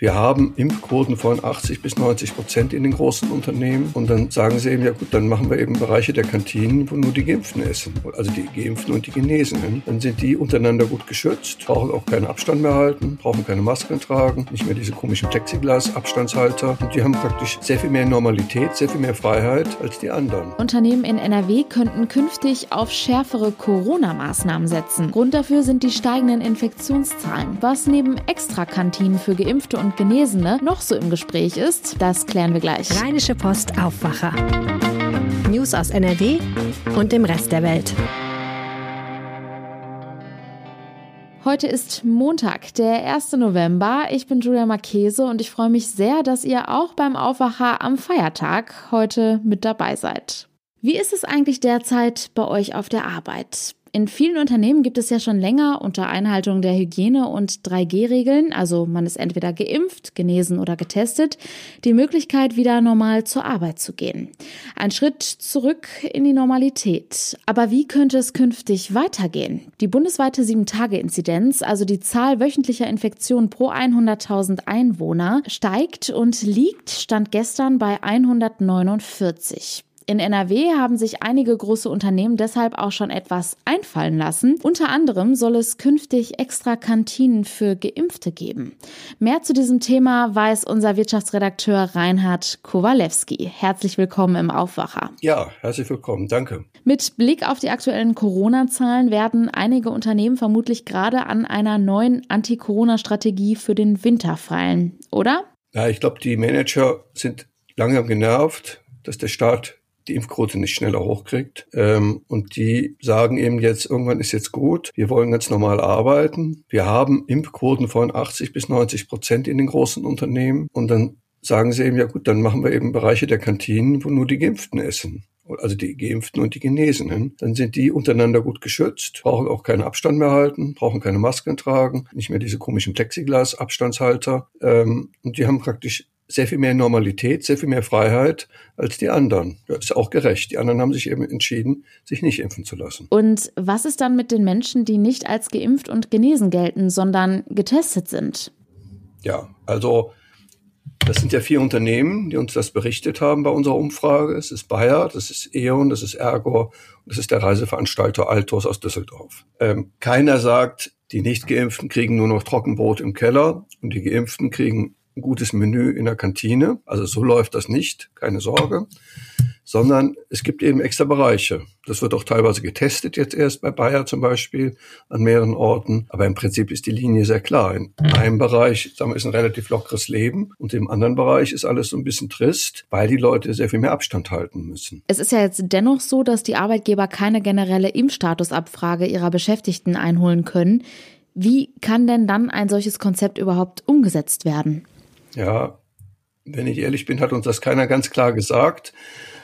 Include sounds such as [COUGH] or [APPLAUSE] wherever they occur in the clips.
Wir haben Impfquoten von 80 bis 90 Prozent in den großen Unternehmen. Und dann sagen sie eben, ja gut, dann machen wir eben Bereiche der Kantinen, wo nur die Geimpften essen. Also die Geimpften und die Genesenen. Dann sind die untereinander gut geschützt, brauchen auch keinen Abstand mehr halten, brauchen keine Masken tragen, nicht mehr diese komischen Plexiglas-Abstandshalter. Und die haben praktisch sehr viel mehr Normalität, sehr viel mehr Freiheit als die anderen. Unternehmen in NRW könnten künftig auf schärfere Corona-Maßnahmen setzen. Grund dafür sind die steigenden Infektionszahlen. Was neben Extrakantinen für Geimpfte und Genesene noch so im Gespräch ist, das klären wir gleich. Rheinische Post Aufwacher. News aus NRW und dem Rest der Welt. Heute ist Montag, der 1. November. Ich bin Julia Marchese und ich freue mich sehr, dass ihr auch beim Aufwacher am Feiertag heute mit dabei seid. Wie ist es eigentlich derzeit bei euch auf der Arbeit? In vielen Unternehmen gibt es ja schon länger unter Einhaltung der Hygiene- und 3G-Regeln, also man ist entweder geimpft, genesen oder getestet, die Möglichkeit, wieder normal zur Arbeit zu gehen. Ein Schritt zurück in die Normalität. Aber wie könnte es künftig weitergehen? Die bundesweite 7-Tage-Inzidenz, also die Zahl wöchentlicher Infektionen pro 100.000 Einwohner, steigt und liegt, stand gestern bei 149. In NRW haben sich einige große Unternehmen deshalb auch schon etwas einfallen lassen. Unter anderem soll es künftig extra Kantinen für Geimpfte geben. Mehr zu diesem Thema weiß unser Wirtschaftsredakteur Reinhard Kowalewski. Herzlich willkommen im Aufwacher. Ja, herzlich willkommen. Danke. Mit Blick auf die aktuellen Corona-Zahlen werden einige Unternehmen vermutlich gerade an einer neuen Anti-Corona-Strategie für den Winter feilen, oder? Ja, ich glaube, die Manager sind langsam genervt, dass der Staat die Impfquote nicht schneller hochkriegt. Ähm, und die sagen eben jetzt, irgendwann ist jetzt gut, wir wollen ganz normal arbeiten. Wir haben Impfquoten von 80 bis 90 Prozent in den großen Unternehmen. Und dann sagen sie eben, ja gut, dann machen wir eben Bereiche der Kantinen, wo nur die Geimpften essen also die Geimpften und die Genesenen, dann sind die untereinander gut geschützt, brauchen auch keinen Abstand mehr halten, brauchen keine Masken tragen, nicht mehr diese komischen Plexiglas-Abstandshalter. Ähm, und die haben praktisch sehr viel mehr Normalität, sehr viel mehr Freiheit als die anderen. Das ist auch gerecht. Die anderen haben sich eben entschieden, sich nicht impfen zu lassen. Und was ist dann mit den Menschen, die nicht als geimpft und genesen gelten, sondern getestet sind? Ja, also das sind ja vier Unternehmen, die uns das berichtet haben bei unserer Umfrage. Es ist Bayer, das ist E.ON, das ist Ergor und das ist der Reiseveranstalter Altos aus Düsseldorf. Ähm, keiner sagt, die Nicht-Geimpften kriegen nur noch Trockenbrot im Keller und die Geimpften kriegen ein gutes Menü in der Kantine. Also so läuft das nicht, keine Sorge. Sondern es gibt eben extra Bereiche. Das wird auch teilweise getestet jetzt erst bei Bayer zum Beispiel an mehreren Orten. Aber im Prinzip ist die Linie sehr klar. In einem Bereich sagen wir, ist ein relativ lockeres Leben und im anderen Bereich ist alles so ein bisschen trist, weil die Leute sehr viel mehr Abstand halten müssen. Es ist ja jetzt dennoch so, dass die Arbeitgeber keine generelle Impfstatusabfrage ihrer Beschäftigten einholen können. Wie kann denn dann ein solches Konzept überhaupt umgesetzt werden? Ja, wenn ich ehrlich bin, hat uns das keiner ganz klar gesagt.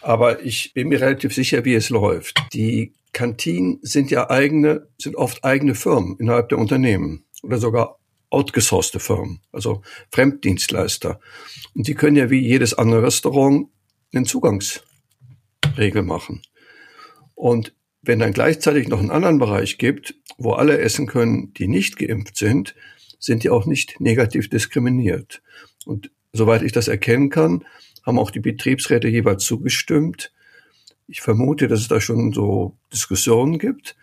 Aber ich bin mir relativ sicher, wie es läuft. Die Kantinen sind ja eigene, sind oft eigene Firmen innerhalb der Unternehmen oder sogar outgesourcete Firmen, also Fremddienstleister. Und die können ja wie jedes andere Restaurant einen Zugangsregel machen. Und wenn dann gleichzeitig noch einen anderen Bereich gibt, wo alle essen können, die nicht geimpft sind, sind die auch nicht negativ diskriminiert. Und soweit ich das erkennen kann, haben auch die Betriebsräte jeweils zugestimmt. Ich vermute, dass es da schon so Diskussionen gibt.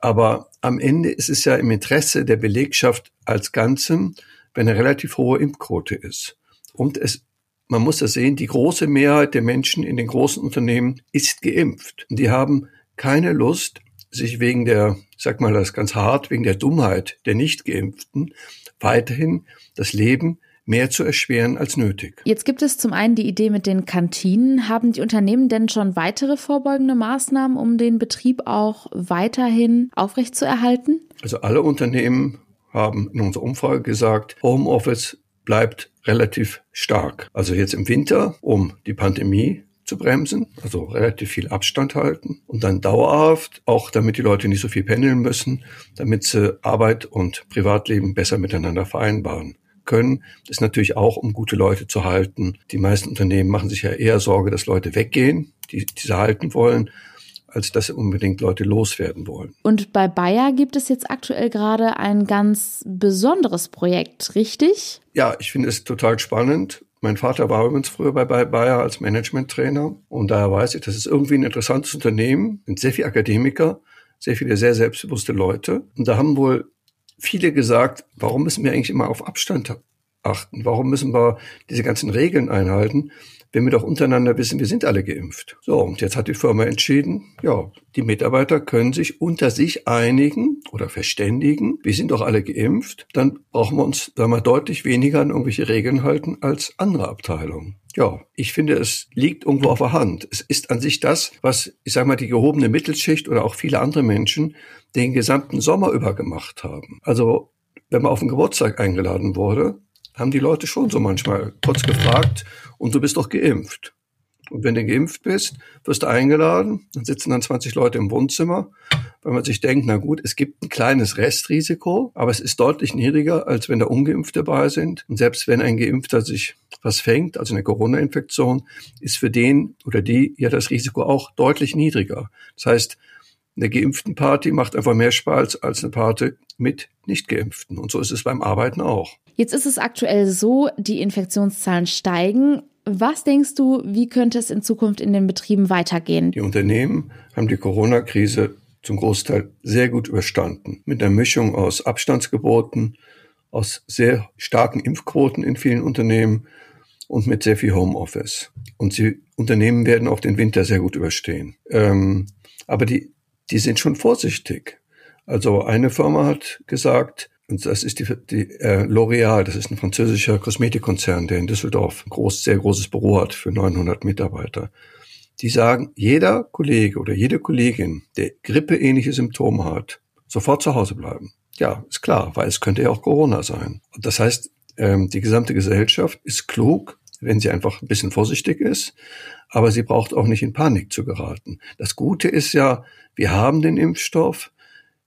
Aber am Ende ist es ja im Interesse der Belegschaft als Ganzem, wenn eine relativ hohe Impfquote ist. Und es, man muss das sehen, die große Mehrheit der Menschen in den großen Unternehmen ist geimpft. Die haben keine Lust, sich wegen der, sag mal das ganz hart, wegen der Dummheit der Nicht-Geimpften weiterhin das Leben mehr zu erschweren als nötig. Jetzt gibt es zum einen die Idee mit den Kantinen. Haben die Unternehmen denn schon weitere vorbeugende Maßnahmen, um den Betrieb auch weiterhin aufrechtzuerhalten? Also alle Unternehmen haben in unserer Umfrage gesagt, Homeoffice bleibt relativ stark. Also jetzt im Winter, um die Pandemie zu bremsen, also relativ viel Abstand halten und dann dauerhaft, auch damit die Leute nicht so viel pendeln müssen, damit sie Arbeit und Privatleben besser miteinander vereinbaren können, ist natürlich auch, um gute Leute zu halten. Die meisten Unternehmen machen sich ja eher Sorge, dass Leute weggehen, die, die sie halten wollen, als dass sie unbedingt Leute loswerden wollen. Und bei Bayer gibt es jetzt aktuell gerade ein ganz besonderes Projekt, richtig? Ja, ich finde es total spannend. Mein Vater war übrigens früher bei Bayer als Managementtrainer und daher weiß ich, das ist irgendwie ein interessantes Unternehmen, sind sehr viele Akademiker, sehr viele sehr selbstbewusste Leute. Und da haben wohl viele gesagt, warum müssen wir eigentlich immer auf Abstand achten? Warum müssen wir diese ganzen Regeln einhalten? Wenn wir doch untereinander wissen, wir sind alle geimpft. So, und jetzt hat die Firma entschieden, ja, die Mitarbeiter können sich unter sich einigen oder verständigen, wir sind doch alle geimpft, dann brauchen wir uns da mal deutlich weniger an irgendwelche Regeln halten als andere Abteilungen. Ja, ich finde, es liegt irgendwo auf der Hand. Es ist an sich das, was, ich sage mal, die gehobene Mittelschicht oder auch viele andere Menschen den gesamten Sommer über gemacht haben. Also, wenn man auf den Geburtstag eingeladen wurde, haben die Leute schon so manchmal kurz gefragt, und du bist doch geimpft. Und wenn du geimpft bist, wirst du eingeladen, dann sitzen dann 20 Leute im Wohnzimmer, weil man sich denkt, na gut, es gibt ein kleines Restrisiko, aber es ist deutlich niedriger, als wenn da Ungeimpfte dabei sind. Und selbst wenn ein Geimpfter sich was fängt, also eine Corona-Infektion, ist für den oder die ja das Risiko auch deutlich niedriger. Das heißt, eine geimpften Party macht einfach mehr Spaß als eine Party mit nicht geimpften. Und so ist es beim Arbeiten auch. Jetzt ist es aktuell so, die Infektionszahlen steigen. Was denkst du, wie könnte es in Zukunft in den Betrieben weitergehen? Die Unternehmen haben die Corona-Krise zum Großteil sehr gut überstanden. Mit einer Mischung aus Abstandsgeboten, aus sehr starken Impfquoten in vielen Unternehmen und mit sehr viel Homeoffice. Und die Unternehmen werden auch den Winter sehr gut überstehen. Ähm, aber die, die sind schon vorsichtig. Also eine Firma hat gesagt, und das ist die, die äh, L'Oréal, das ist ein französischer Kosmetikkonzern, der in Düsseldorf ein groß, sehr großes Büro hat für 900 Mitarbeiter. Die sagen, jeder Kollege oder jede Kollegin, der grippeähnliche Symptome hat, sofort zu Hause bleiben. Ja, ist klar, weil es könnte ja auch Corona sein. Und das heißt, ähm, die gesamte Gesellschaft ist klug, wenn sie einfach ein bisschen vorsichtig ist, aber sie braucht auch nicht in Panik zu geraten. Das Gute ist ja, wir haben den Impfstoff,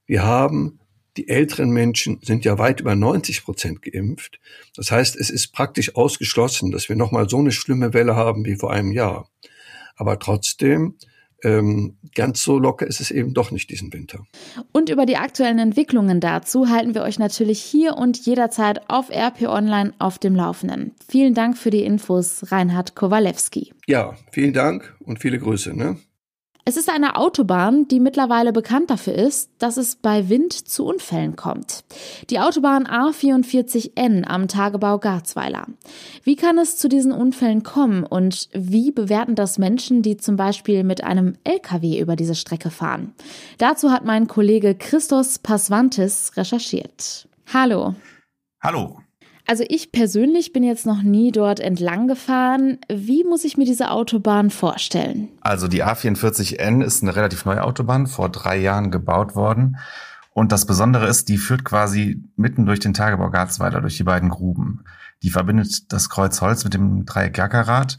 wir haben die älteren Menschen sind ja weit über 90 Prozent geimpft. Das heißt, es ist praktisch ausgeschlossen, dass wir nochmal so eine schlimme Welle haben wie vor einem Jahr. Aber trotzdem, ähm, ganz so locker ist es eben doch nicht diesen Winter. Und über die aktuellen Entwicklungen dazu halten wir euch natürlich hier und jederzeit auf RP Online auf dem Laufenden. Vielen Dank für die Infos, Reinhard Kowalewski. Ja, vielen Dank und viele Grüße. Ne? Es ist eine Autobahn, die mittlerweile bekannt dafür ist, dass es bei Wind zu Unfällen kommt. Die Autobahn A44N am Tagebau Garzweiler. Wie kann es zu diesen Unfällen kommen und wie bewerten das Menschen, die zum Beispiel mit einem LKW über diese Strecke fahren? Dazu hat mein Kollege Christos Pasvantis recherchiert. Hallo. Hallo. Also ich persönlich bin jetzt noch nie dort entlang gefahren. Wie muss ich mir diese Autobahn vorstellen? Also die A44N ist eine relativ neue Autobahn, vor drei Jahren gebaut worden. Und das Besondere ist, die führt quasi mitten durch den Tagebau Garzweiler, durch die beiden Gruben. Die verbindet das Kreuz Holz mit dem Dreieck Jackerat.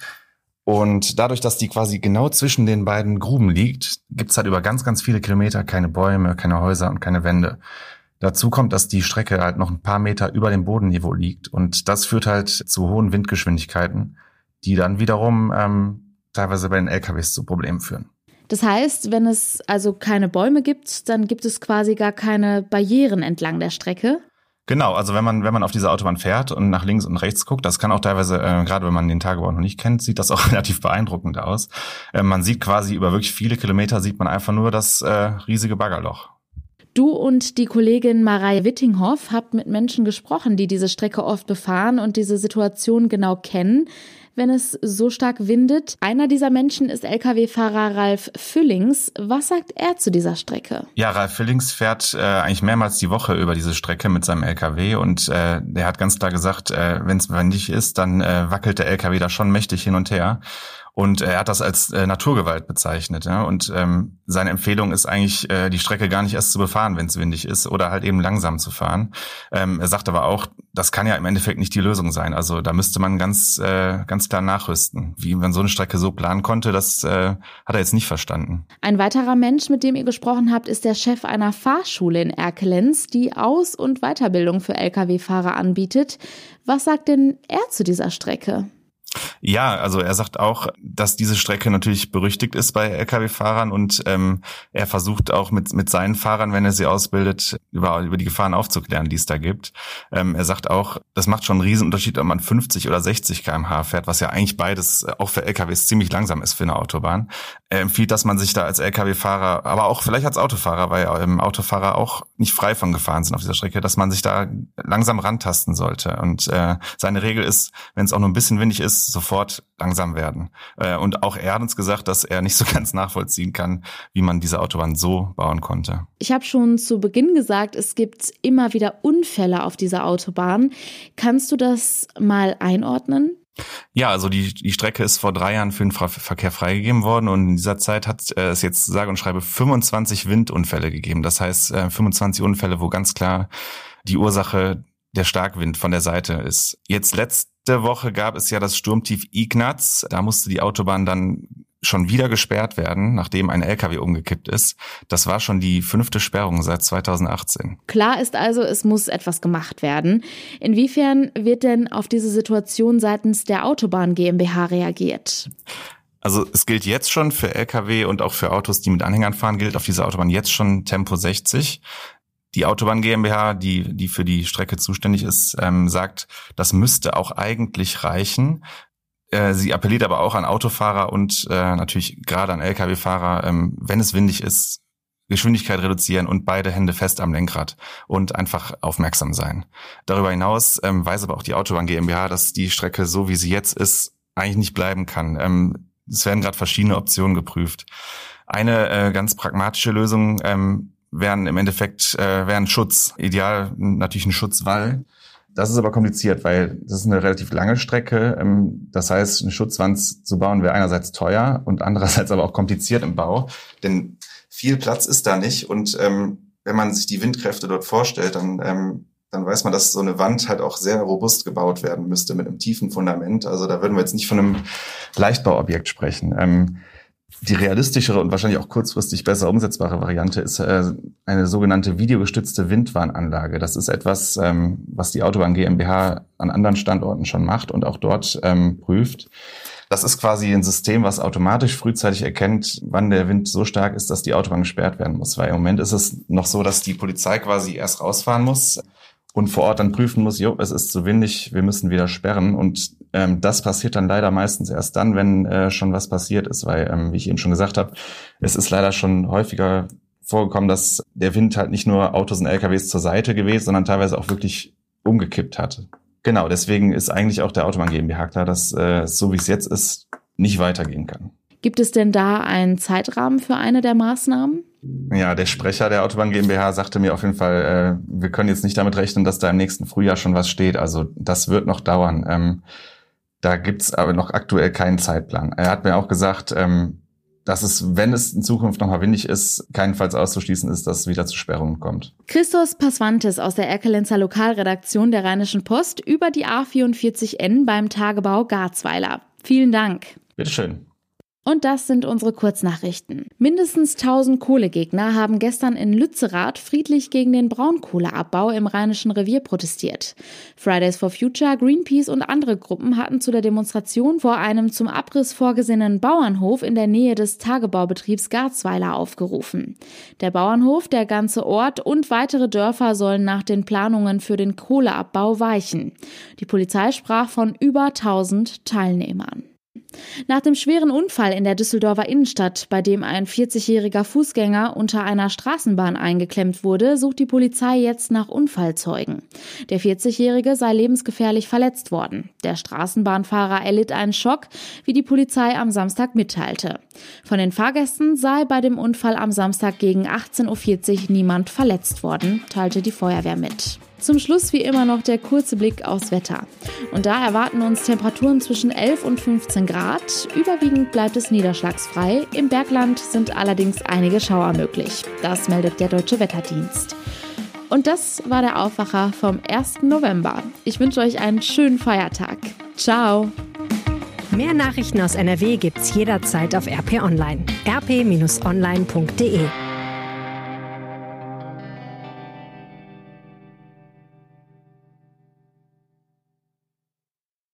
Und dadurch, dass die quasi genau zwischen den beiden Gruben liegt, gibt's halt über ganz, ganz viele Kilometer keine Bäume, keine Häuser und keine Wände. Dazu kommt, dass die Strecke halt noch ein paar Meter über dem Bodenniveau liegt und das führt halt zu hohen Windgeschwindigkeiten, die dann wiederum ähm, teilweise bei den LKWs zu Problemen führen. Das heißt, wenn es also keine Bäume gibt, dann gibt es quasi gar keine Barrieren entlang der Strecke. Genau, also wenn man wenn man auf diese Autobahn fährt und nach links und rechts guckt, das kann auch teilweise, äh, gerade wenn man den Tagebau noch nicht kennt, sieht das auch [LAUGHS] relativ beeindruckend aus. Äh, man sieht quasi über wirklich viele Kilometer sieht man einfach nur das äh, riesige Baggerloch. Du und die Kollegin Marei Wittinghoff habt mit Menschen gesprochen, die diese Strecke oft befahren und diese Situation genau kennen. wenn es so stark windet. Einer dieser Menschen ist Lkw-Fahrer Ralf Füllings. Was sagt er zu dieser Strecke? Ja, Ralf Füllings fährt äh, eigentlich mehrmals die Woche über diese Strecke mit seinem Lkw und äh, der hat ganz klar gesagt, äh, wenn es windig ist, dann äh, wackelt der Lkw da schon mächtig hin und her. Und er hat das als äh, Naturgewalt bezeichnet. Ja? Und ähm, seine Empfehlung ist eigentlich, äh, die Strecke gar nicht erst zu befahren, wenn es windig ist, oder halt eben langsam zu fahren. Ähm, er sagt aber auch, das kann ja im Endeffekt nicht die Lösung sein. Also da müsste man ganz, äh, ganz klar nachrüsten. Wie man so eine Strecke so planen konnte, das äh, hat er jetzt nicht verstanden. Ein weiterer Mensch, mit dem ihr gesprochen habt, ist der Chef einer Fahrschule in Erkelenz, die Aus- und Weiterbildung für Lkw-Fahrer anbietet. Was sagt denn er zu dieser Strecke? Ja, also er sagt auch, dass diese Strecke natürlich berüchtigt ist bei Lkw-Fahrern und ähm, er versucht auch mit, mit seinen Fahrern, wenn er sie ausbildet, über, über die Gefahren aufzuklären, die es da gibt. Ähm, er sagt auch, das macht schon einen Riesenunterschied, ob man 50 oder 60 kmh fährt, was ja eigentlich beides auch für Lkws ziemlich langsam ist für eine Autobahn. Er empfiehlt, dass man sich da als Lkw-Fahrer, aber auch vielleicht als Autofahrer, weil ähm, Autofahrer auch nicht frei von Gefahren sind auf dieser Strecke, dass man sich da langsam rantasten sollte. Und äh, seine Regel ist, wenn es auch nur ein bisschen windig ist, sofort langsam werden. Äh, und auch er hat uns gesagt, dass er nicht so [LAUGHS] ganz nachvollziehen kann, wie man diese Autobahn so bauen konnte. Ich habe schon zu Beginn gesagt, es gibt immer wieder Unfälle auf dieser Autobahn. Kannst du das mal einordnen? Ja, also die, die Strecke ist vor drei Jahren für den Verkehr freigegeben worden und in dieser Zeit hat äh, es jetzt sage und schreibe 25 Windunfälle gegeben. Das heißt äh, 25 Unfälle, wo ganz klar die Ursache der Starkwind von der Seite ist. Jetzt letzte Woche gab es ja das Sturmtief Ignaz. Da musste die Autobahn dann schon wieder gesperrt werden, nachdem ein LKW umgekippt ist. Das war schon die fünfte Sperrung seit 2018. Klar ist also, es muss etwas gemacht werden. Inwiefern wird denn auf diese Situation seitens der Autobahn GmbH reagiert? Also es gilt jetzt schon für Lkw und auch für Autos, die mit Anhängern fahren, gilt auf dieser Autobahn jetzt schon Tempo 60. Die Autobahn GmbH, die, die für die Strecke zuständig ist, ähm, sagt, das müsste auch eigentlich reichen. Äh, sie appelliert aber auch an Autofahrer und äh, natürlich gerade an Lkw-Fahrer, ähm, wenn es windig ist, Geschwindigkeit reduzieren und beide Hände fest am Lenkrad und einfach aufmerksam sein. Darüber hinaus ähm, weiß aber auch die Autobahn GmbH, dass die Strecke so wie sie jetzt ist eigentlich nicht bleiben kann. Ähm, es werden gerade verschiedene Optionen geprüft. Eine äh, ganz pragmatische Lösung ähm, wären im Endeffekt äh, wären Schutz. Ideal natürlich ein Schutzwall. Das ist aber kompliziert, weil das ist eine relativ lange Strecke. Ähm, das heißt, eine Schutzwand zu bauen wäre einerseits teuer und andererseits aber auch kompliziert im Bau, denn viel Platz ist da nicht. Und ähm, wenn man sich die Windkräfte dort vorstellt, dann ähm, dann weiß man, dass so eine Wand halt auch sehr robust gebaut werden müsste mit einem tiefen Fundament. Also da würden wir jetzt nicht von einem Leichtbauobjekt sprechen. Ähm, die realistischere und wahrscheinlich auch kurzfristig besser umsetzbare Variante ist äh, eine sogenannte videogestützte Windwarnanlage. Das ist etwas, ähm, was die Autobahn GmbH an anderen Standorten schon macht und auch dort ähm, prüft. Das ist quasi ein System, was automatisch frühzeitig erkennt, wann der Wind so stark ist, dass die Autobahn gesperrt werden muss. Weil im Moment ist es noch so, dass die Polizei quasi erst rausfahren muss und vor Ort dann prüfen muss, jo, es ist zu windig, wir müssen wieder sperren. Und ähm, das passiert dann leider meistens erst dann, wenn äh, schon was passiert ist, weil, ähm, wie ich eben schon gesagt habe, es ist leider schon häufiger vorgekommen, dass der Wind halt nicht nur Autos und LKWs zur Seite gewesen, sondern teilweise auch wirklich umgekippt hatte. Genau, deswegen ist eigentlich auch der Autobahn GmbH klar, dass äh, so wie es jetzt ist, nicht weitergehen kann. Gibt es denn da einen Zeitrahmen für eine der Maßnahmen? Ja, der Sprecher der Autobahn GmbH sagte mir auf jeden Fall, äh, wir können jetzt nicht damit rechnen, dass da im nächsten Frühjahr schon was steht. Also das wird noch dauern. Ähm, da gibt's aber noch aktuell keinen Zeitplan. Er hat mir auch gesagt, ähm, dass es, wenn es in Zukunft nochmal windig ist, keinenfalls auszuschließen ist, dass es wieder zu Sperrungen kommt. Christos Pasvantes aus der Erkelenzer Lokalredaktion der Rheinischen Post über die A44N beim Tagebau Garzweiler. Vielen Dank. Bitteschön. Und das sind unsere Kurznachrichten. Mindestens 1000 Kohlegegner haben gestern in Lützerath friedlich gegen den Braunkohleabbau im Rheinischen Revier protestiert. Fridays for Future, Greenpeace und andere Gruppen hatten zu der Demonstration vor einem zum Abriss vorgesehenen Bauernhof in der Nähe des Tagebaubetriebs Garzweiler aufgerufen. Der Bauernhof, der ganze Ort und weitere Dörfer sollen nach den Planungen für den Kohleabbau weichen. Die Polizei sprach von über 1000 Teilnehmern. Nach dem schweren Unfall in der Düsseldorfer Innenstadt, bei dem ein 40-jähriger Fußgänger unter einer Straßenbahn eingeklemmt wurde, sucht die Polizei jetzt nach Unfallzeugen. Der 40-jährige sei lebensgefährlich verletzt worden. Der Straßenbahnfahrer erlitt einen Schock, wie die Polizei am Samstag mitteilte. Von den Fahrgästen sei bei dem Unfall am Samstag gegen 18.40 Uhr niemand verletzt worden, teilte die Feuerwehr mit. Zum Schluss wie immer noch der kurze Blick aufs Wetter. Und da erwarten uns Temperaturen zwischen 11 und 15 Grad. Überwiegend bleibt es niederschlagsfrei. Im Bergland sind allerdings einige Schauer möglich. Das meldet der Deutsche Wetterdienst. Und das war der Aufwacher vom 1. November. Ich wünsche euch einen schönen Feiertag. Ciao. Mehr Nachrichten aus NRW gibt's jederzeit auf RP Online. rp-online.de